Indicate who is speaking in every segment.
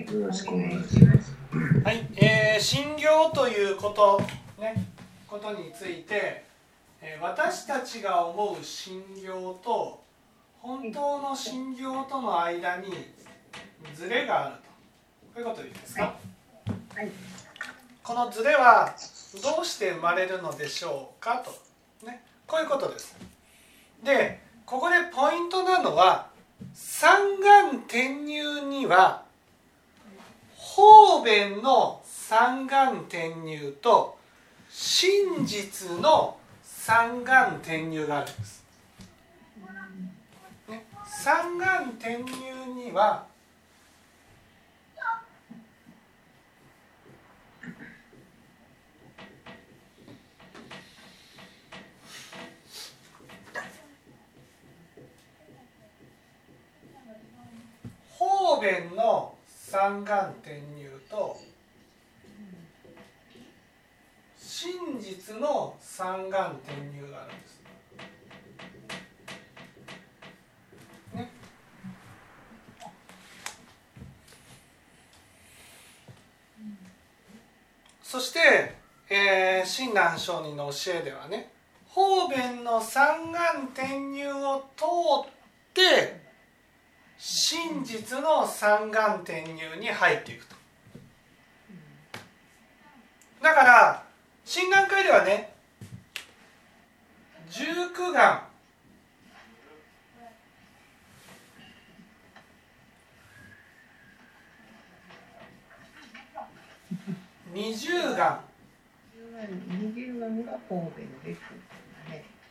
Speaker 1: よろしくお願いします。
Speaker 2: はい、えー、信行ということねことについて、えー、私たちが思う信行と本当の信行との間にズレがあると。こういうことでいいですか、はい、このズレはどうして生まれるのでしょうかと、ね、こういうことです。でここでポイントなのは三眼転入には方便の三眼転入と真実の三眼転入があるんです。ね、三眼転入には方便の三眼転入と真実の三眼転入があるんです。ね、そして、えー、親鸞上人の教えではね方便の三眼転入を通って真実の三眼転入に入っていくと。だから診断会ではね十九眼。二十眼。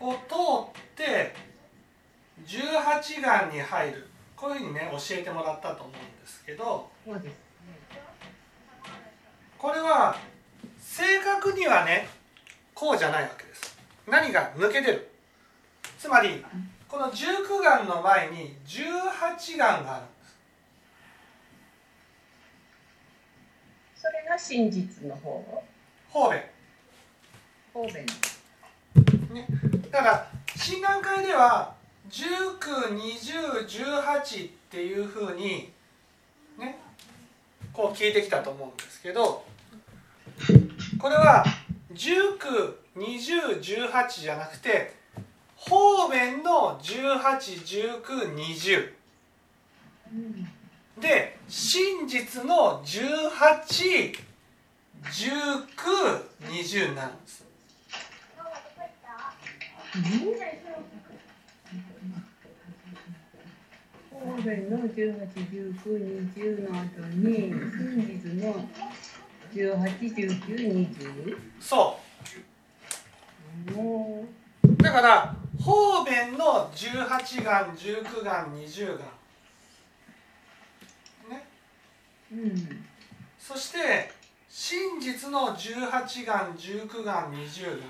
Speaker 2: を通って十八眼に入るこういうふうにね教えてもらったと思うんですけどこれは正確にはねこうじゃないわけです。何が抜けてる？つまりこの19眼の前に18眼があるんです。
Speaker 1: それが真実の方？
Speaker 2: 方便。
Speaker 1: 方便。
Speaker 2: ね。だから診断会では192018っていうふうにねこう聞いてきたと思うんですけどこれは192018じゃなくて方面の181920で真実の181920なんです。
Speaker 1: 神戸の181920の後に真実の181920
Speaker 2: そう。だから方便の18眼19眼20眼ね、うん、そして真実の18眼19眼20眼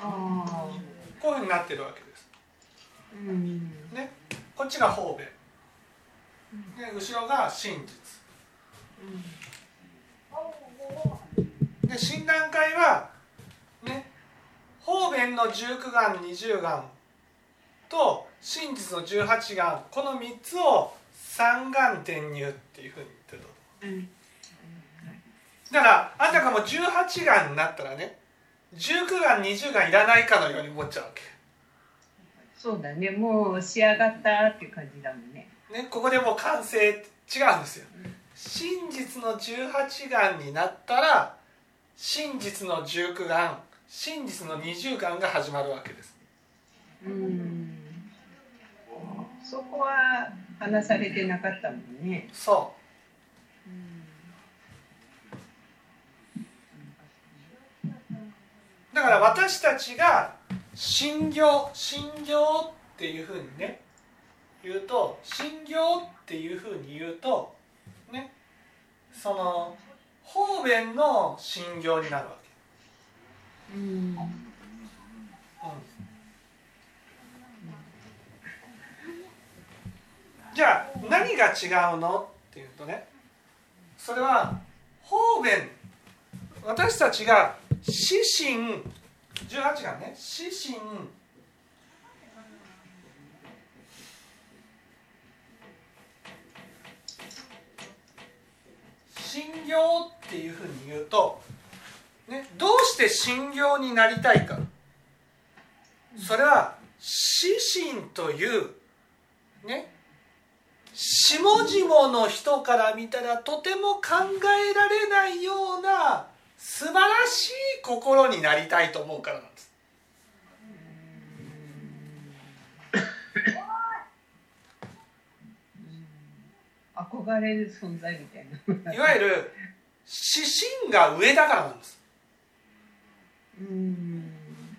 Speaker 2: あこういうふうになってるわけです、うん、ねこっちが方便。で後ろが真実、で診断会はね方便の19眼20眼と真実の18眼この3つを三眼転入っていうふうに言ってる、うん、だからあたかも18眼になったらね19眼20眼いらないかのように思っちゃうわけ。
Speaker 1: そうだね。もう仕上がったっていう感じだもんね。
Speaker 2: ねここでもう完成違うんですよ、うん、真実の18眼になったら真実の19眼真実の20眼が始まるわけです。うん。
Speaker 1: そこは話されてなかったもんね。
Speaker 2: そう。だから私たちが信行信行っていうふうにね言うと信行っていうふうに言うとねその方便の信行になるわけ。う、じゃあ何が違うのっていうとねそれは方便私たちが死神18がね死神。行っていうふうに言うと、ね、どうして信行になりたいか。それは死神というね下々の人から見たらとても考えられないような素晴らしい心になりたいと思うからなんです。
Speaker 1: 憧れる存在みたい
Speaker 2: な。いわゆる指針が上だからなんです。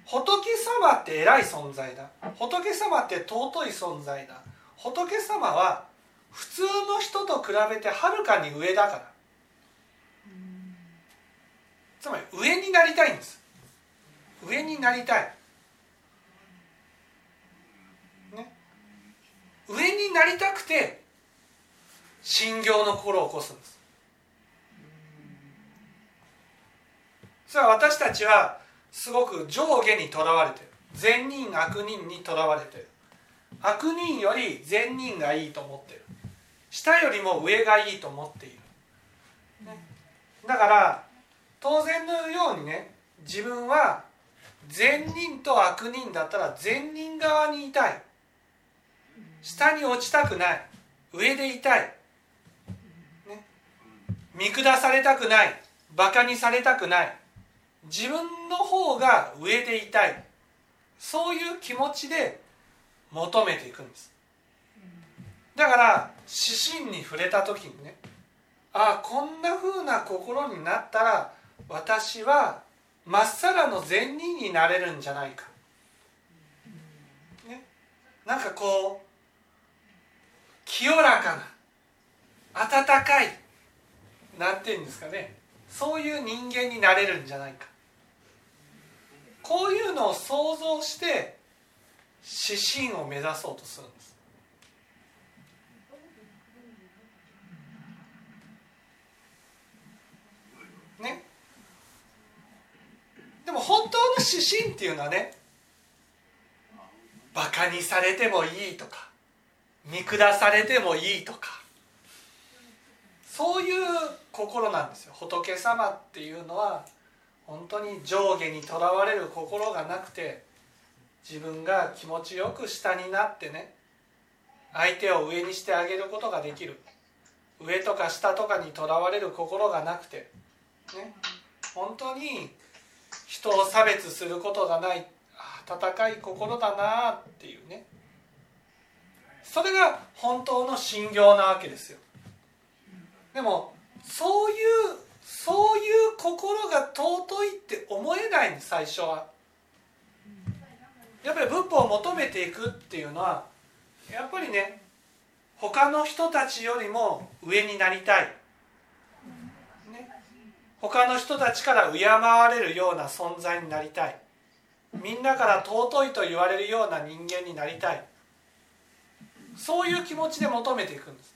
Speaker 2: 仏様って偉い存在だ。仏様って尊い存在だ。仏様は普通の人と比べてはるかに上だからつまり上になりたいんです。上になりたい、ね、上になりたくて信行の心を起こすんです。それは私たちはすごく上下にとらわれてる。善人悪人にとらわれてる。悪人より善人がいいと思ってる。下よりも上がいいと思っている、ね、だから当然のようにね自分は善人と悪人だったら善人側にいたい。下に落ちたくない。上でいたい、ね、見下されたくない。バカにされたくない。自分の方が上でいたい。そういう気持ちで求めていくんです。だから指針に触れた時にねああこんなふうな心になったら私はまっさらの善人になれるんじゃないか、ね、なんかこう清らかな温かいなんていうんですかね。そういう人間になれるんじゃないか。こういうのを想像して指針を目指そうとするんですねで指針っていうのはねバカにされてもいいとか見下されてもいいとかそういう心なんですよ。仏様っていうのは本当に上下にとらわれる心がなくて自分が気持ちよく下になってね相手を上にしてあげることができる。上とか下とかにとらわれる心がなくてね。本当に人を差別することがない。温かい心だなあっていうね。それが本当の信行なわけですよ。でもそういうそういう心が尊いって思えないんです最初は。やっぱり仏法を求めていくっていうのはやっぱりね他の人たちよりも上になりたい。他の人たちから敬われるような存在になりたい。みんなから尊いと言われるような人間になりたい。そういう気持ちで求めていくんです。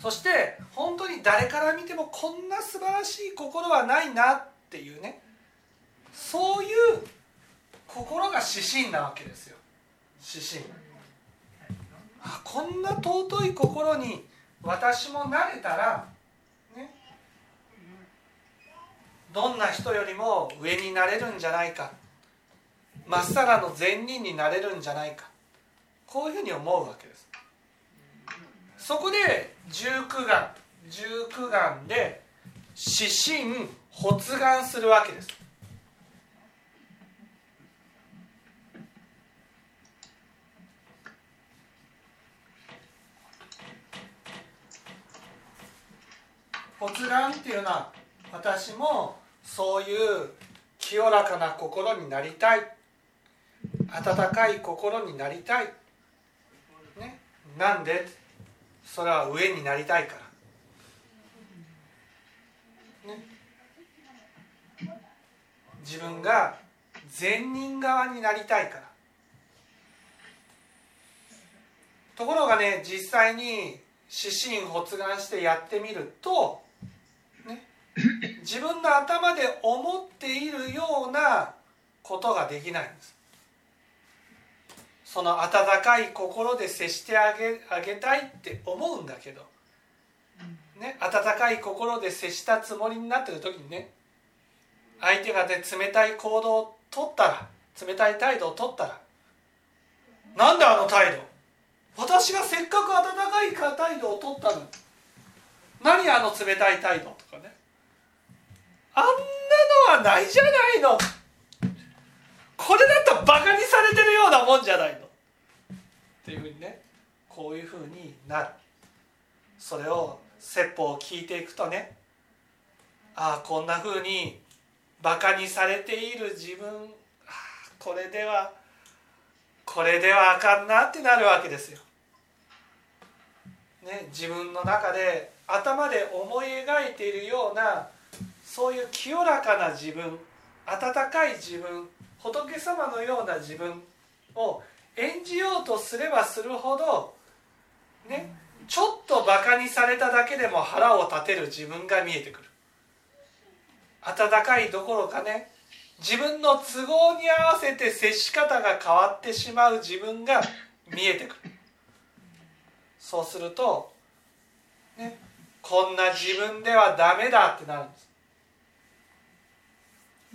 Speaker 2: そして本当に誰から見てもこんな素晴らしい心はないなっていうね。そういう心が指針なわけですよ。指針。あこんな尊い心に私もなれたらどんな人よりも上になれるんじゃないか。まっさらの善人になれるんじゃないか。こういうふうに思うわけです。そこで十九願。十九願で指針発願するわけです。発願っていうのは私もそういう清らかな心になりたい。温かい心になりたい、ね、なんで？それは上になりたいから、ね、自分が善人側になりたいから。ところがね実際に指針発願してやってみるとね。自分の頭で思っているようなことができないんです。その温かい心で接してあげあげたいって思うんだけど、ね、温かい心で接したつもりになってる時にね相手がね冷たい行動を取ったら冷たい態度を取ったらなんであの態度？私がせっかく温かい態度を取ったの何あの冷たい態度？あんなのはないじゃないの。これだったらバカにされてるようなもんじゃないの。っていうふうにねこういうふうになる。それを説法を聞いていくとねああこんなふうにバカにされている自分これではこれではあかんなってなるわけですよ。ね、自分の中で頭で思い描いているようなそういう清らかな自分温かい自分仏様のような自分を演じようとすればするほどねちょっとバカにされただけでも腹を立てる自分が見えてくる。温かいどころかね自分の都合に合わせて接し方が変わってしまう自分が見えてくる。そうすると、ね、こんな自分ではダメだってなるんです。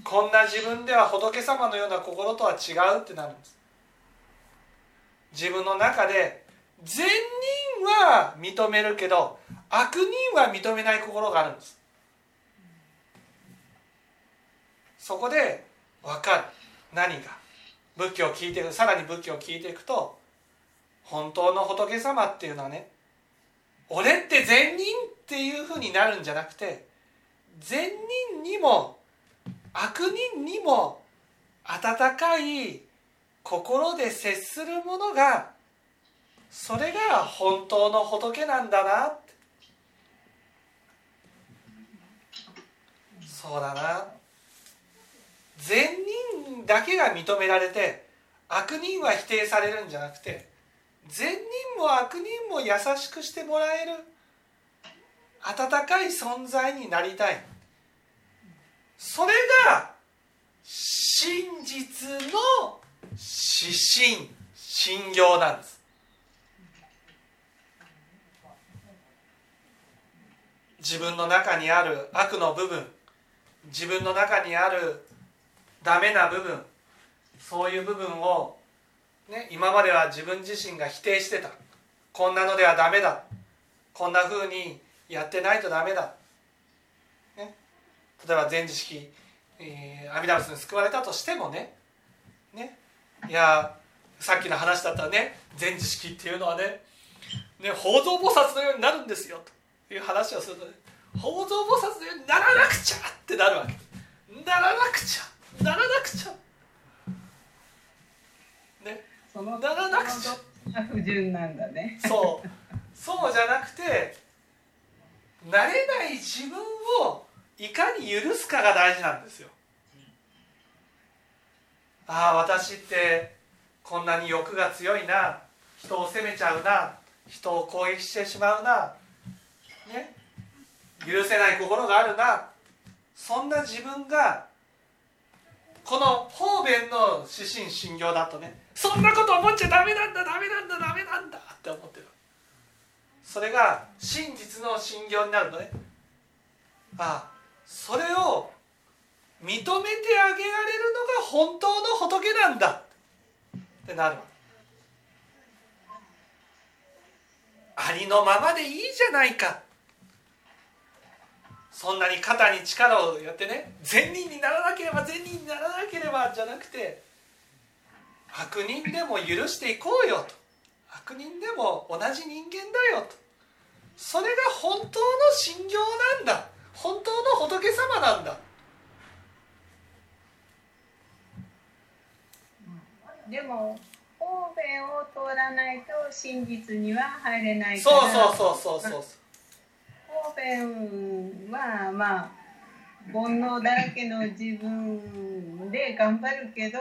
Speaker 2: こんな自分では仏様のような心とは違うってなるんです。自分の中で善人は認めるけど悪人は認めない心があるんです。そこで分かる。何が？仏教を聞いていくさらに仏教を聞いていくと本当の仏様っていうのはね俺って善人っていうふうになるんじゃなくて善人にも悪人にも温かい心で接するものがそれが本当の仏なんだな。ってそうだな。善人だけが認められて悪人は否定されるんじゃなくて善人も悪人も優しくしてもらえる温かい存在になりたい。それが真実の指針信行なんです。自分の中にある悪の部分自分の中にあるダメな部分そういう部分を、ね、今までは自分自身が否定してた。こんなのではダメだ。こんなふうにやってないとダメだ、例えば全知識、えー、阿弥陀仏に救われたとしてもねねいやさっきの話だったらね全知識っていうのはねね宝蔵菩薩のようになるんですよという話をするとね宝蔵菩薩のようにならなくちゃってなるわけ。ならなくちゃならなくちゃ。ね
Speaker 1: その
Speaker 2: ならなくちゃ。
Speaker 1: 不純なんだね
Speaker 2: そうそうじゃなくてなれない自分をいかに許すかが大事なんですよ。ああ私ってこんなに欲が強いな。人を責めちゃうな。人を攻撃してしまうな。ね。許せない心があるな。そんな自分がこの方便の指針信行だとね。そんなこと思っちゃダメなんだダメなんだダメなんだって思ってる。それが真実の信行になるとね。ああそれを認めてあげられるのが本当の仏なんだ。ってなるありのままでいいじゃないか。そんなに肩に力をやってね善人にならなければ善人にならなければじゃなくて悪人でも許していこうよと。悪人でも同じ人間だよと。それが本当の信行なんだ。本当の仏様なんだ。
Speaker 1: でも方便を通らないと真実には入れない
Speaker 2: そうそうそうそうそう
Speaker 1: 方便はまあ煩悩だらけの自分で頑張るけど。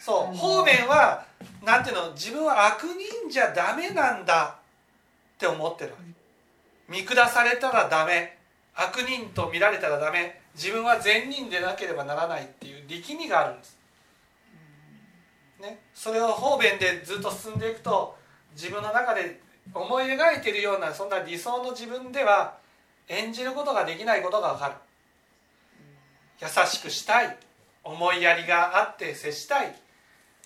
Speaker 2: そう。方便はなんていうの自分は悪人じゃダメなんだって思ってる見下されたらダメ悪人と見られたらダメ。自分は善人でなければならないっていう力みがあるんです、ね、それを方便でずっと進んでいくと自分の中で思い描いているようなそんな理想の自分では演じることができないことが分かる。優しくしたい。思いやりがあって接したい。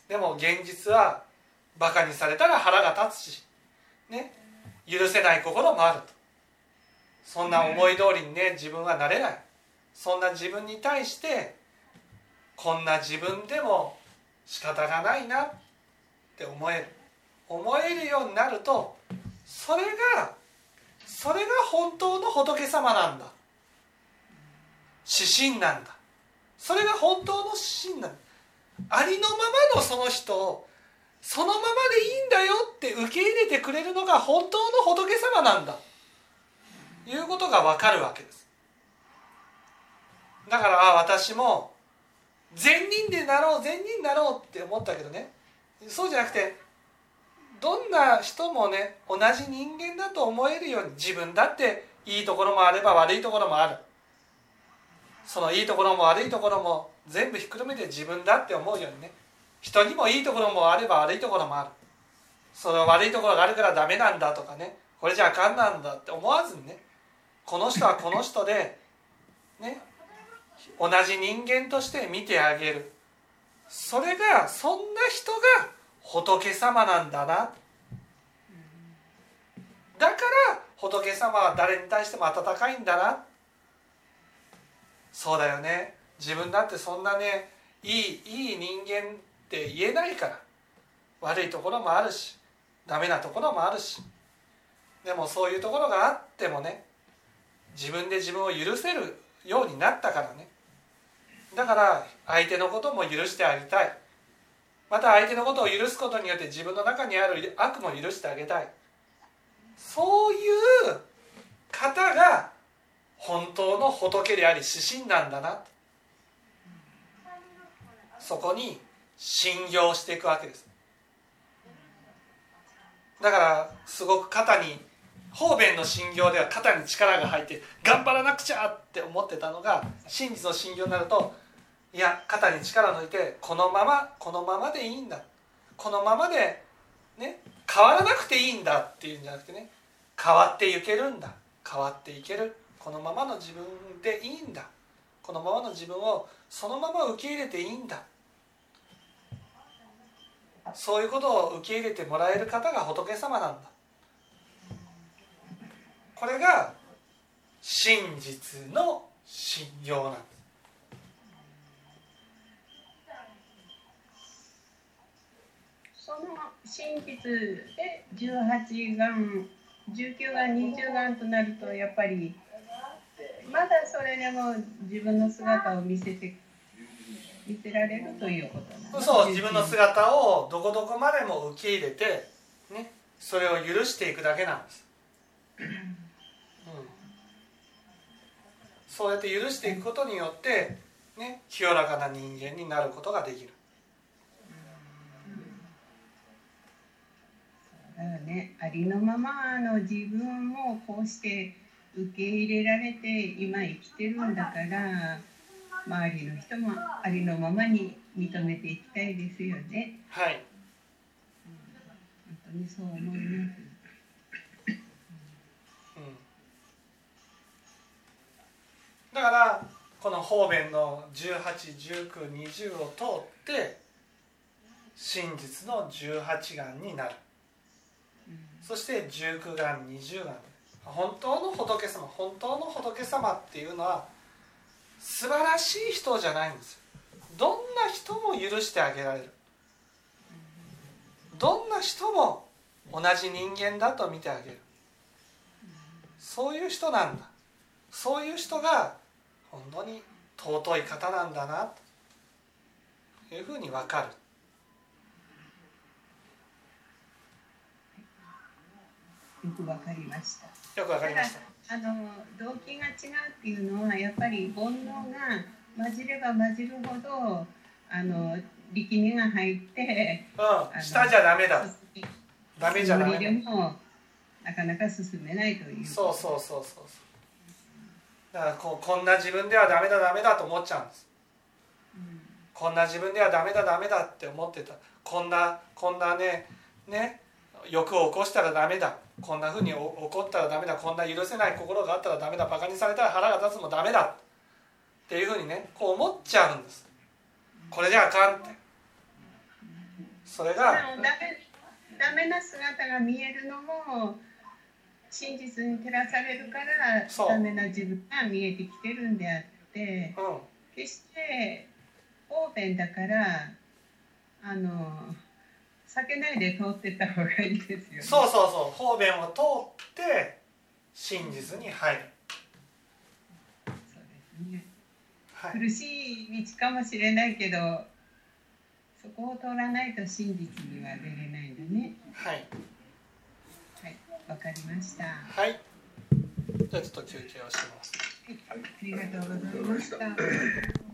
Speaker 2: でも現実はバカにされたら腹が立つし。ね。許せない心もあると。そんな思い通りにね自分はなれない。そんな自分に対してこんな自分でも仕方がないなって思える。思えるようになるとそれがそれが本当の仏様なんだ。指針なんだ。それが本当の指針なんだ。ありのままのその人をそのままでいいんだよって受け入れてくれるのが本当の仏様なんだ。いうことが分かるわけです。だからあ私も善人でなろう善人になろうって思ったけどね。そうじゃなくてどんな人もね同じ人間だと思えるように自分だっていいところもあれば悪いところもある。そのいいところも悪いところも全部ひっくるめて自分だって思うようにね。人にもいいところもあれば悪いところもある。その悪いところがあるからダメなんだとかね。これじゃあかんなんだって思わずにね。この人はこの人でね同じ人間として見てあげる。それがそんな人が仏様なんだな。だから仏様は誰に対しても温かいんだな。そうだよね。自分だってそんなねいいいい人間って言えないから。悪いところもあるしダメなところもあるし。でもそういうところがあってもね自分で自分を許せるようになったからね。だから相手のことも許してあげたい。また相手のことを許すことによって自分の中にある悪も許してあげたい。そういう方が本当の仏であり指針なんだな。そこに信用していくわけです。だからすごく肩に方便の信行では肩に力が入って頑張らなくちゃって思ってたのが真実の信行になるといや肩に力抜いてこのままこのままでいいんだ。このままでね変わらなくていいんだっていうんじゃなくてね変わっていけるんだ。変わっていける。このままの自分でいいんだ。このままの自分をそのまま受け入れていいんだ。そういうことを受け入れてもらえる方が仏様なんだ。これが真実の信用なんです。
Speaker 1: その真実で18眼19眼20眼となるとやっぱりまだそれでも自分の姿を見せて見せられるということなんです。
Speaker 2: そう自分の姿をどこどこまでも受け入れて、ね、それを許していくだけなんです、うん、そうやって許していくことによって、ね、清らかな人間になることができる。
Speaker 1: だからね。ありのままの自分もこうして受け入れられて今生きてるんだから周りの人もありのままに認めていきたいですよね。
Speaker 2: はい。
Speaker 1: 本当にそう思います
Speaker 2: うんだからこの方便の181920を通って真実の18眼になる。そして19眼20眼。本当の仏様本当の仏様っていうのは素晴らしい人じゃないんですよ。どんな人も許してあげられる。どんな人も同じ人間だと見てあげる。そういう人なんだ。そういう人が本当に尊い方なんだな。というふうに分かる。
Speaker 1: よくわかりました。
Speaker 2: よく分かりました。
Speaker 1: あの動機が違うっていうのはやっぱり煩悩が混じれば混じるほどあの力みが入って
Speaker 2: うん。下じゃダメだ。ダメじゃダ
Speaker 1: 無理で
Speaker 2: メ
Speaker 1: もなかなか進めないという。
Speaker 2: そうそうそうそうそうだからこうこんな自分ではダメだダメだと思っちゃうんです。
Speaker 1: うん。
Speaker 2: こんな自分ではダメだダメだって思ってた。こんなこんなねね欲を起こしたらダメだ。こんなふうに怒ったらダメだ。こんな許せない心があったらダメだ。バカにされたら腹が立つもダメだ。っていうふうにねこう思っちゃうんです。これじゃあかんって。それが
Speaker 1: ダメダメな姿が見えるのも真実に照らされるからダメな自分が見えてきてるんであって
Speaker 2: うん。
Speaker 1: 決して方便だからあの避けないで通ってった方がいいですよね。
Speaker 2: そうそうそう。方便を通って真実に入る、
Speaker 1: そうですね。
Speaker 2: はい、
Speaker 1: 苦しい道かもしれないけどそこを通らないと真実には出れないんだね。
Speaker 2: はい
Speaker 1: はいわかりました。は
Speaker 2: はい。じゃあちょっと休憩をします。
Speaker 1: い。ありがとうございました